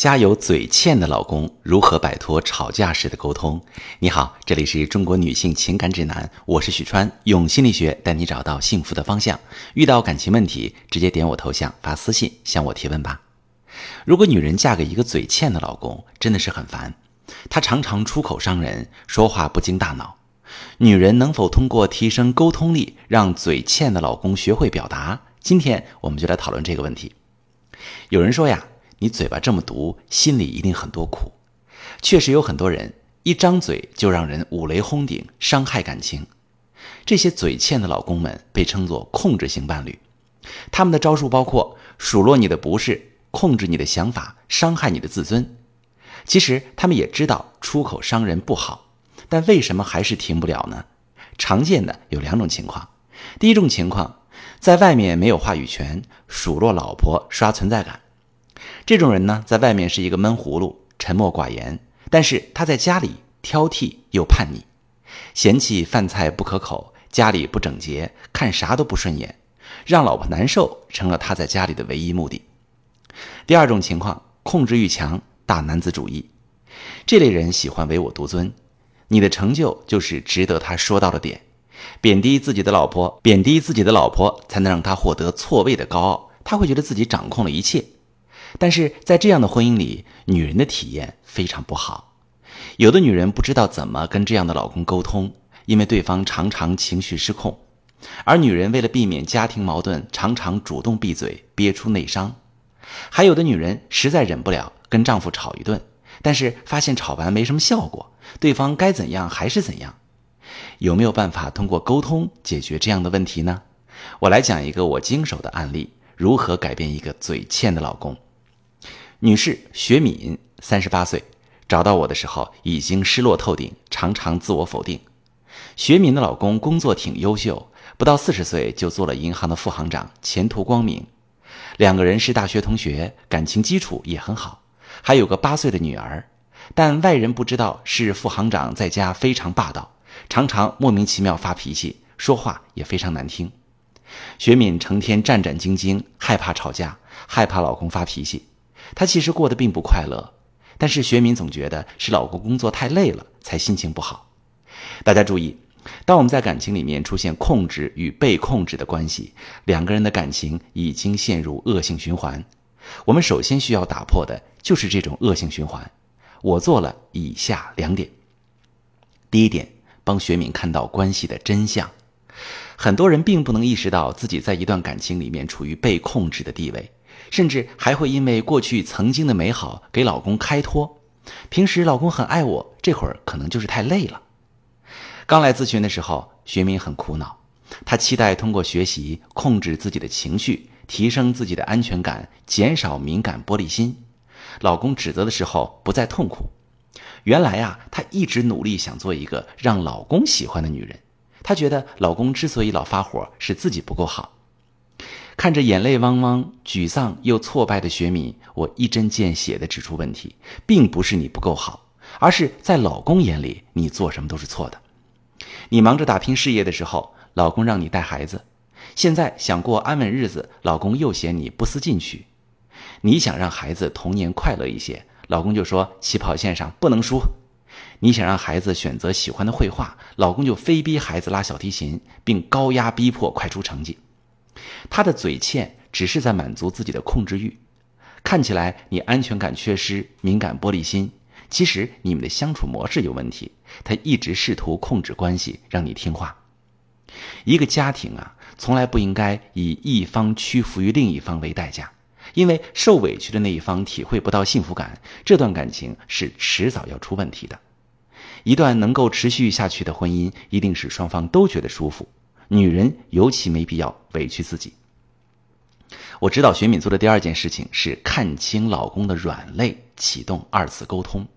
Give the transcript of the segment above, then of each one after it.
家有嘴欠的老公如何摆脱吵架时的沟通？你好，这里是中国女性情感指南，我是许川，用心理学带你找到幸福的方向。遇到感情问题，直接点我头像发私信向我提问吧。如果女人嫁给一个嘴欠的老公，真的是很烦。他常常出口伤人，说话不经大脑。女人能否通过提升沟通力，让嘴欠的老公学会表达？今天我们就来讨论这个问题。有人说呀。你嘴巴这么毒，心里一定很多苦。确实有很多人一张嘴就让人五雷轰顶，伤害感情。这些嘴欠的老公们被称作控制型伴侣，他们的招数包括数落你的不是，控制你的想法，伤害你的自尊。其实他们也知道出口伤人不好，但为什么还是停不了呢？常见的有两种情况。第一种情况，在外面没有话语权，数落老婆，刷存在感。这种人呢，在外面是一个闷葫芦，沉默寡言，但是他在家里挑剔又叛逆，嫌弃饭菜不可口，家里不整洁，看啥都不顺眼，让老婆难受成了他在家里的唯一目的。第二种情况，控制欲强，大男子主义，这类人喜欢唯我独尊，你的成就就是值得他说到的点，贬低自己的老婆，贬低自己的老婆才能让他获得错位的高傲，他会觉得自己掌控了一切。但是在这样的婚姻里，女人的体验非常不好。有的女人不知道怎么跟这样的老公沟通，因为对方常常情绪失控；而女人为了避免家庭矛盾，常常主动闭嘴，憋出内伤。还有的女人实在忍不了，跟丈夫吵一顿，但是发现吵完没什么效果，对方该怎样还是怎样。有没有办法通过沟通解决这样的问题呢？我来讲一个我经手的案例：如何改变一个嘴欠的老公。女士学敏，三十八岁，找到我的时候已经失落透顶，常常自我否定。学敏的老公工作挺优秀，不到四十岁就做了银行的副行长，前途光明。两个人是大学同学，感情基础也很好，还有个八岁的女儿。但外人不知道是副行长在家非常霸道，常常莫名其妙发脾气，说话也非常难听。学敏成天战战兢兢，害怕吵架，害怕老公发脾气。她其实过得并不快乐，但是学敏总觉得是老公工作太累了，才心情不好。大家注意，当我们在感情里面出现控制与被控制的关系，两个人的感情已经陷入恶性循环。我们首先需要打破的就是这种恶性循环。我做了以下两点：第一点，帮学敏看到关系的真相。很多人并不能意识到自己在一段感情里面处于被控制的地位。甚至还会因为过去曾经的美好给老公开脱。平时老公很爱我，这会儿可能就是太累了。刚来咨询的时候，学敏很苦恼，她期待通过学习控制自己的情绪，提升自己的安全感，减少敏感玻璃心。老公指责的时候不再痛苦。原来啊，她一直努力想做一个让老公喜欢的女人。她觉得老公之所以老发火，是自己不够好。看着眼泪汪汪、沮丧又挫败的雪米，我一针见血地指出问题，并不是你不够好，而是在老公眼里，你做什么都是错的。你忙着打拼事业的时候，老公让你带孩子；现在想过安稳日子，老公又嫌你不思进取。你想让孩子童年快乐一些，老公就说起跑线上不能输。你想让孩子选择喜欢的绘画，老公就非逼孩子拉小提琴，并高压逼迫快出成绩。他的嘴欠只是在满足自己的控制欲，看起来你安全感缺失、敏感玻璃心，其实你们的相处模式有问题。他一直试图控制关系，让你听话。一个家庭啊，从来不应该以一方屈服于另一方为代价，因为受委屈的那一方体会不到幸福感，这段感情是迟早要出问题的。一段能够持续下去的婚姻，一定是双方都觉得舒服。女人尤其没必要委屈自己。我指导学敏做的第二件事情是看清老公的软肋，启动二次沟通。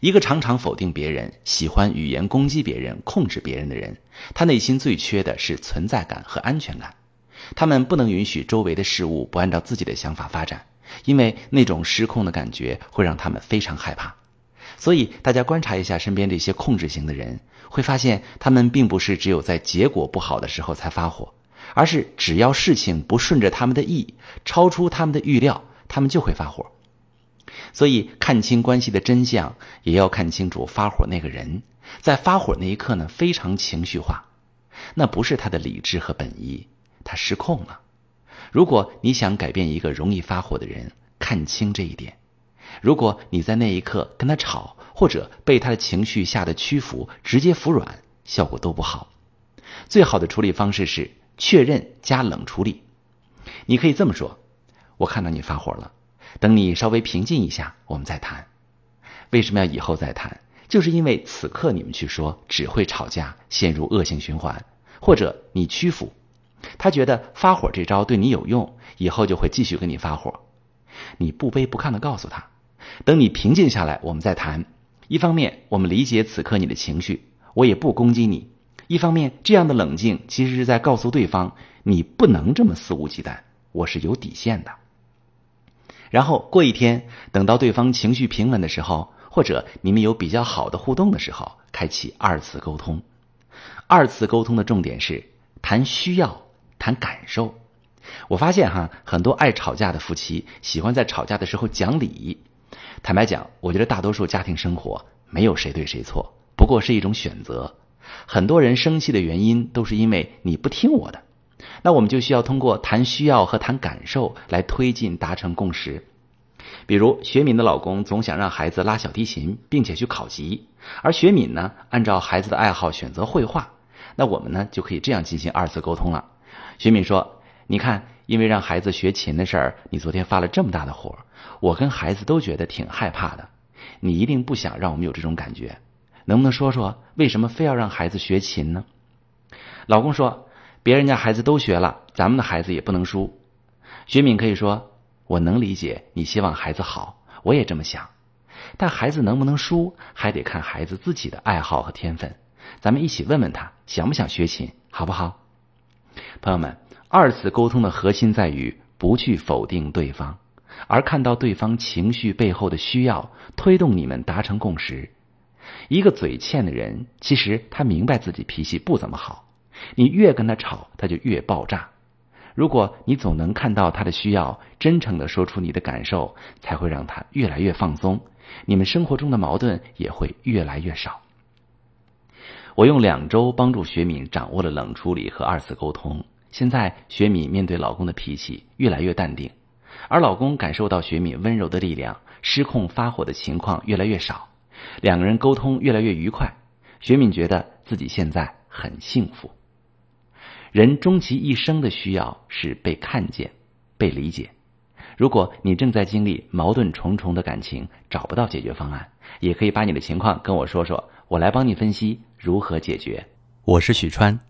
一个常常否定别人、喜欢语言攻击别人、控制别人的人，他内心最缺的是存在感和安全感。他们不能允许周围的事物不按照自己的想法发展，因为那种失控的感觉会让他们非常害怕。所以，大家观察一下身边这些控制型的人，会发现他们并不是只有在结果不好的时候才发火，而是只要事情不顺着他们的意，超出他们的预料，他们就会发火。所以，看清关系的真相，也要看清楚发火那个人。在发火那一刻呢，非常情绪化，那不是他的理智和本意，他失控了。如果你想改变一个容易发火的人，看清这一点。如果你在那一刻跟他吵，或者被他的情绪吓得屈服，直接服软，效果都不好。最好的处理方式是确认加冷处理。你可以这么说：“我看到你发火了，等你稍微平静一下，我们再谈。”为什么要以后再谈？就是因为此刻你们去说，只会吵架，陷入恶性循环。或者你屈服，他觉得发火这招对你有用，以后就会继续跟你发火。你不卑不亢的告诉他，等你平静下来，我们再谈。一方面，我们理解此刻你的情绪，我也不攻击你；一方面，这样的冷静其实是在告诉对方，你不能这么肆无忌惮，我是有底线的。然后过一天，等到对方情绪平稳的时候。或者你们有比较好的互动的时候，开启二次沟通。二次沟通的重点是谈需要、谈感受。我发现哈，很多爱吵架的夫妻喜欢在吵架的时候讲理。坦白讲，我觉得大多数家庭生活没有谁对谁错，不过是一种选择。很多人生气的原因都是因为你不听我的，那我们就需要通过谈需要和谈感受来推进达成共识。比如学敏的老公总想让孩子拉小提琴，并且去考级，而学敏呢，按照孩子的爱好选择绘画。那我们呢，就可以这样进行二次沟通了。学敏说：“你看，因为让孩子学琴的事儿，你昨天发了这么大的火，我跟孩子都觉得挺害怕的。你一定不想让我们有这种感觉，能不能说说为什么非要让孩子学琴呢？”老公说：“别人家孩子都学了，咱们的孩子也不能输。”学敏可以说。我能理解你希望孩子好，我也这么想，但孩子能不能输，还得看孩子自己的爱好和天分。咱们一起问问他想不想学琴，好不好？朋友们，二次沟通的核心在于不去否定对方，而看到对方情绪背后的需要，推动你们达成共识。一个嘴欠的人，其实他明白自己脾气不怎么好，你越跟他吵，他就越爆炸。如果你总能看到他的需要，真诚的说出你的感受，才会让他越来越放松，你们生活中的矛盾也会越来越少。我用两周帮助学敏掌握了冷处理和二次沟通，现在雪敏面对老公的脾气越来越淡定，而老公感受到雪敏温柔的力量，失控发火的情况越来越少，两个人沟通越来越愉快，雪敏觉得自己现在很幸福。人终其一生的需要是被看见、被理解。如果你正在经历矛盾重重的感情，找不到解决方案，也可以把你的情况跟我说说，我来帮你分析如何解决。我是许川。